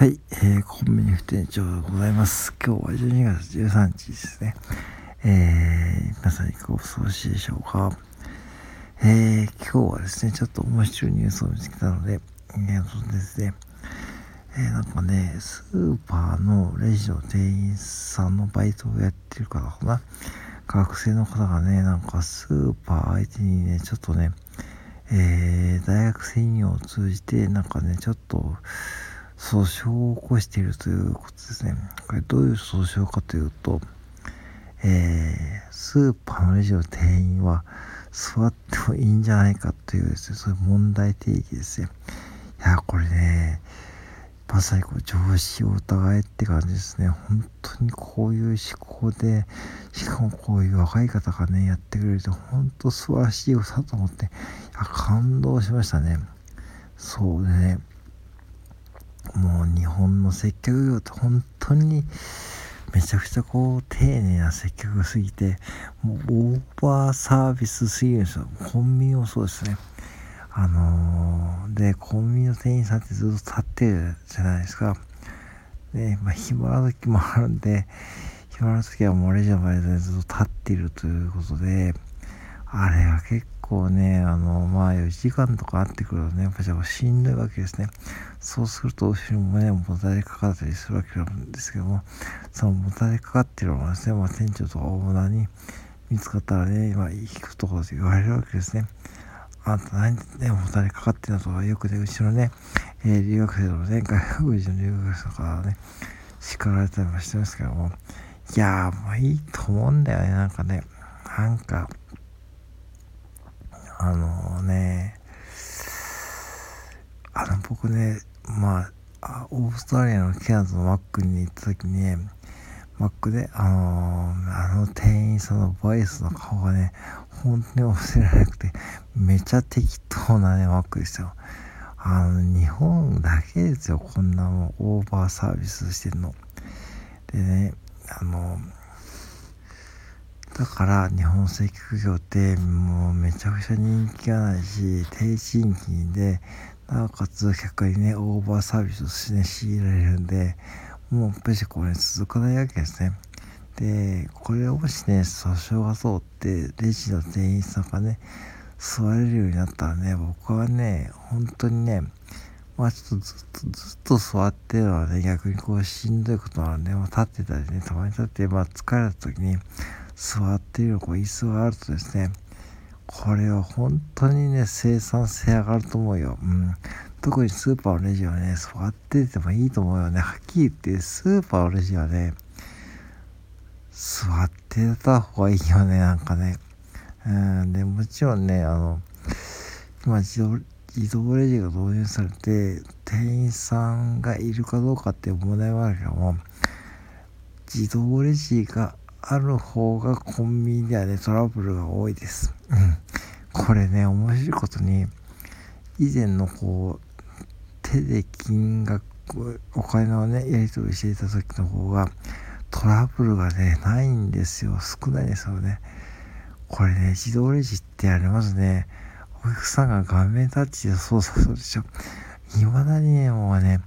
はい、えー、コンビニ副店長でございます。今日は12月13日ですね。えー、皆さんいかがお過ごしでしょうか。えー、今日はですね、ちょっと面白いニュースを見つけたので、えー、そうですね、えー、なんかね、スーパーのレジの店員さんのバイトをやってるからかな。学生の方がね、なんかスーパー相手にね、ちょっとね、えー、大学専用を通じて、なんかね、ちょっと、訴訟を起こしているということですね。これどういう訴訟かというと、えー、スーパーのレジの店員は座ってもいいんじゃないかというですね、そういう問題提起ですね。いや、これね、まさにこう常識を疑えって感じですね。本当にこういう思考で、しかもこういう若い方がね、やってくれると、本当素晴らしい歌と思って、いや、感動しましたね。そうね。日本の接客業って本当にめちゃくちゃこう丁寧な接客すぎてもうオーバーサービスすぎるんですよ。コンビニもそうですね。あのー、でコンビニの店員さんってずっと立ってるじゃないですか。で、まあ、暇な時もあるんで暇な時はもうレジの前でずっと立っているということであれは結構ね、あの、まあ、4時間とかあってくるとね、やっぱりしんどいわけですね。そうすると、後ろもね、もたれかかったりするわけなんですけども、そのもたれかかってるのはですね、まあ、店長とかオーナーに見つかったらね、まあ、引くところで言われるわけですね。あんた何でね、もたれかかってんだとか、よくね、うちのね、えー、留学生のね、外国人の留学生とかね、叱られたりもしてますけども、いやー、もういいと思うんだよね、なんかね。なんか、あのね、あの、僕ね、まあ、オーストラリアのケアズのマックに行った時に、ねマックで、あのー、あの店員さんのボイスの顔がね、本当に忘れられなくて、めちゃ適当なね、マックでしたよ。あの、日本だけですよ、こんなもん、オーバーサービスしてんの。でね、あのーだから日本接客業ってもうめちゃくちゃ人気がないし低賃金でなおかつ客にねオーバーサービスをし、ね、強いられるんでもうやっぱりこれ続かないわけですね。でこれをもしね訴訟が通ってレジの店員さんがね座れるようになったらね僕はね本当にねまあちょっとずっとずっと座ってるのはね逆にこうしんどいことなので、まあ、立ってたりねたまに立ってまあ疲れた時に座っているこう椅子があるとですねこれは本当にね生産性上がると思うよ、うん、特にスーパーのレジはね座っててもいいと思うよね。はっきり言ってスーパーのレジはね座ってた方がいいよねなんかね。うん。でもちろんねあの今自動自動レジが導入されて店員さんがいるかどうかっていう問題はあるけども自動レジがある方がコンビニではね、トラブルが多いです。うん。これね、面白いことに、以前のこう、手で金額、お金をね、やり取りしていた時の方が、トラブルがね、ないんですよ。少ないですよね。これね、自動レジってありますね。お客さんが画面タッチで操作するでしょ。未だにね、もうね、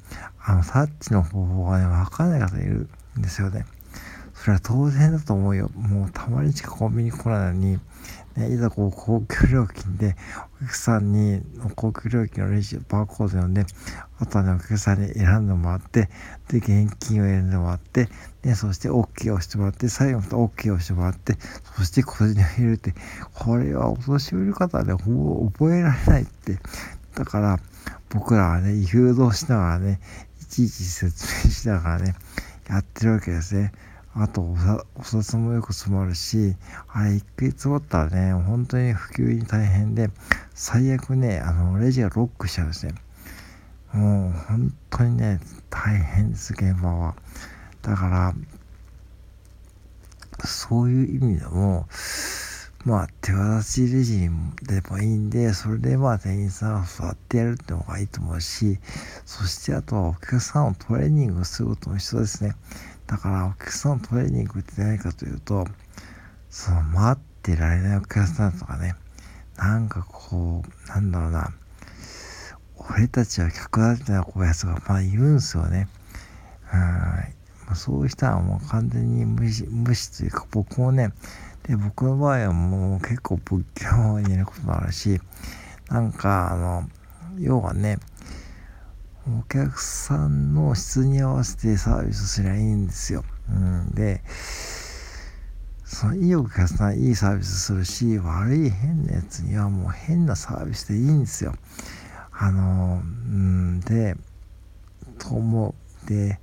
あの、タッチの方法がね、わかんない方いるんですよね。それは当然だと思うよ。もうたまにしかコンビニ来ないのに、ね、いざこう高級料金でお客さんに高級料金のレジバーコード読んで、あとはね、お客さんに選んでもらって、で、現金を選んでもらって、ね、そして OK をしてもらって、最後また OK をしてもらって、そして小銭を入れるって、これはお年寄り方はね、ほぼ覚えられないって。だから、僕らはね、誘導しながらね、いちいち説明しながらね、やってるわけですね。あとお札もよく詰まるし、あれ一回詰まったらね、本当に普及に大変で、最悪ね、あの、レジがロックしちゃうんですね。もう本当にね、大変です、現場は。だから、そういう意味でも、まあ、手渡しレジでもいいんで、それでまあ店員さんを座ってやるってのがいいと思うし、そしてあとはお客さんをトレーニングすることも必要ですね。だからお客さんのトレーニングって何かというと、その待ってられないお客さんとかね、なんかこう、なんだろうな、俺たちは客だってなこうやつがまあいるんですよね。はい。そういう人はもう完全に無視、無視というか、僕もね、で、僕の場合はもう結構仏教にいることもあるし、なんか、あの、要はね、お客さんの質に合わせてサービスすりゃいいんですよ。うん、で、そのいいお客さんいいサービスするし、悪い変なやつにはもう変なサービスでいいんですよ。あの、うん、で、と思う。で、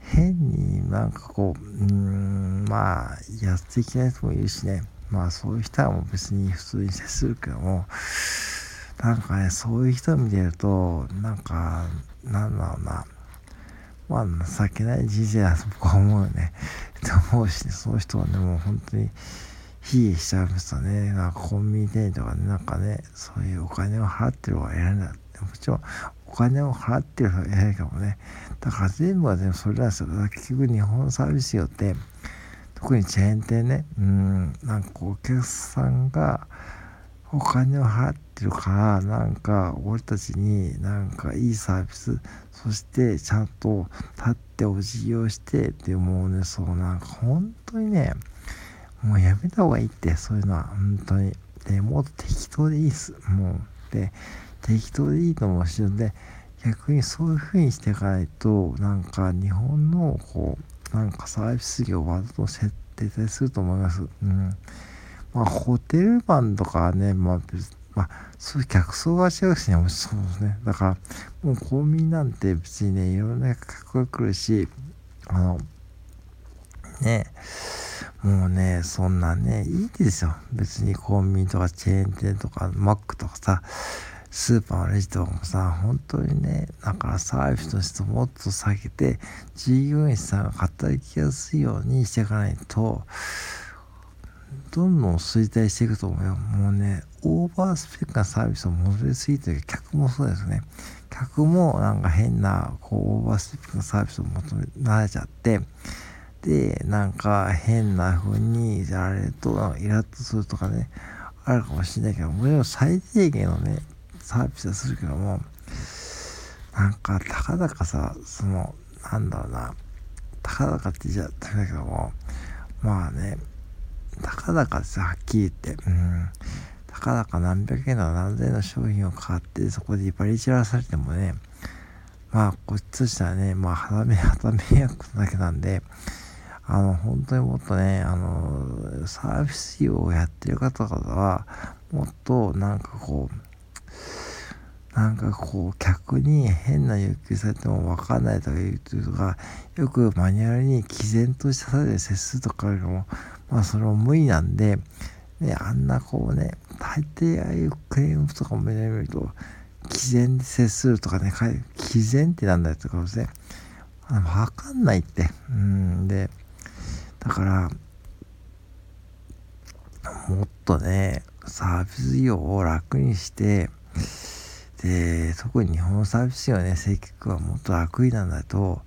変になんかこう、うん、まあ、やっていけない人もいるしね。まあそういう人はもう別に普通に接するけども、なんかね、そういう人見てると、なんか、なんだろうな、まあ、情けない人生だと僕は思うよね。って思うし、ね、そういう人はね、もう本当に、悲劇しちゃいましたね。なんかコンビニ店員とかね、なんかね、そういうお金を払ってる方が偉いんだ。もちろん、お金を払ってる方が偉いかもね。だから全部は全部それなんですよ。結局日本サービス業って、特にチェーン店ね、うん、なんかお客さんがお金を払ってるから、なんか俺たちになんかいいサービス、そしてちゃんと立ってお辞儀をしてってもうね、そうなんか本当にね、もうやめた方がいいって、そういうのは本当に。で、もっと適当でいいっす。もう。で、適当でいいと思うし、で、逆にそういう風にしていかないと、なんか日本のこう、なんかサービス業はと設定すると思います。うん。まあ、ホテルマンとかはね、まあ別、まあ、そういう客層が違うしね、もそうですね。だから、もう公民なんて別にね、いろんな客が来るし、あの、ね、もうね、そんなね、いいですよ。別にコンビニとかチェーン店とか、マックとかさ、スーパーのレジとかもさ、本当にね、だからサービスとしてもっと下げて、従業員さんが働きやすいようにしていかないと、どんどん衰退していくと思うよ。もうね、オーバースペックなサービスを求めすぎてる客もそうですね。客もなんか変な、こう、オーバースペックなサービスを求められちゃって、で、なんか変な風にやられると、イラッとするとかね、あるかもしれないけど、もちろん最低限のね、サービスはするけども、なんか、たかだかさ、その、なんだろうな、たかだかって言っちゃダメだけども、まあね、たかだかってはっきり言って、うん、たかだか何百円の何千円の商品を買って、そこでバリ散らされてもね、まあ、こっちとしてはね、まあ、肌目、肌迷惑だけなんで、あの、本当にもっとね、あの、サービス業をやってる方々は、もっとなんかこう、なんかこう、客に変な要求されても分かんないとか言うとか、よくマニュアルに毅然とした態度で接するとかあるのも、まあそれも無理なんで、ね、あんなこうね、大抵ああいうクレームとかも見ると、毅然で接するとかね、毅然ってなんだよとかですね、分かんないって。うんで、だから、もっとね、サービス業を楽にして、で、特に日本サービス業ね、接客はもっと楽になんだと、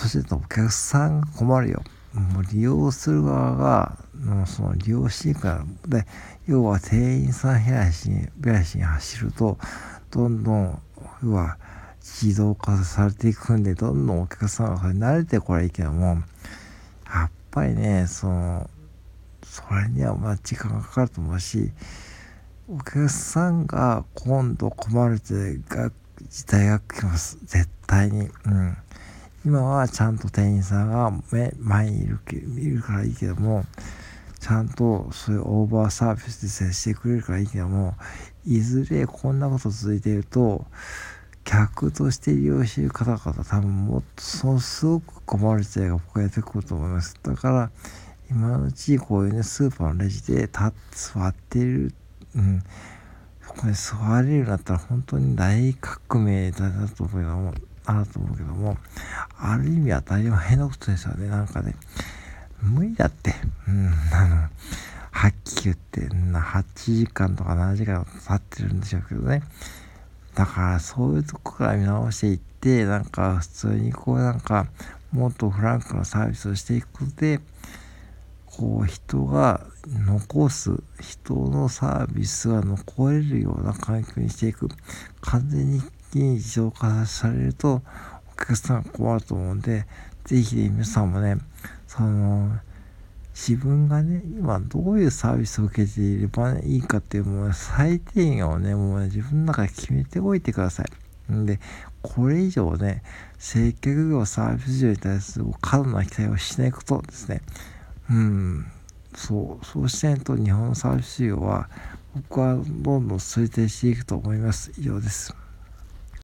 そうするとお客さんが困るよ。もう利用する側が、もうその利用していくから、で、要は店員さん減らしに、減らしに走ると、どんどん、要は自動化されていくんで、どんどんお客さんが慣れてこれいいけども、やっぱりね、その、それにはまあ時間がかかると思うし、お客さんが今度困る時代が来ます。絶対に。うん。今はちゃんと店員さんが前にいるいるからいいけども、ちゃんとそういうオーバーサービスで接してくれるからいいけども、いずれこんなこと続いていると、客として利用している方々多分もっとそうすごく困る時代が僕はやってくると思います。だから、今のうちこういうね、スーパーのレジで立座ってるうん、これ座れるようになったら本当に大革命だなと思うけども、あると思うけども、ある意味当たり前のことですよね。なんかね、無理だって。うん、あの、はっきり言って、8時間とか7時間経ってるんでしょうけどね。だからそういうとこから見直していって、なんか普通にこうなんか、もっとフランクなサービスをしていくことで、こう人が残す人のサービスが残れるような環境にしていく完全に自動化されるとお客さんが困ると思うんで、ぜひね、皆さんもね、その、自分がね、今どういうサービスを受けていれば、ね、いいかっていうもう最低限をね、もうね、自分の中で決めておいてください。んで、これ以上ね、接客業サービス業に対する過度な期待をしないことですね。うん、そう、そうしないと日本のサービス業は、僕はどんどん衰退していくと思います。以上です。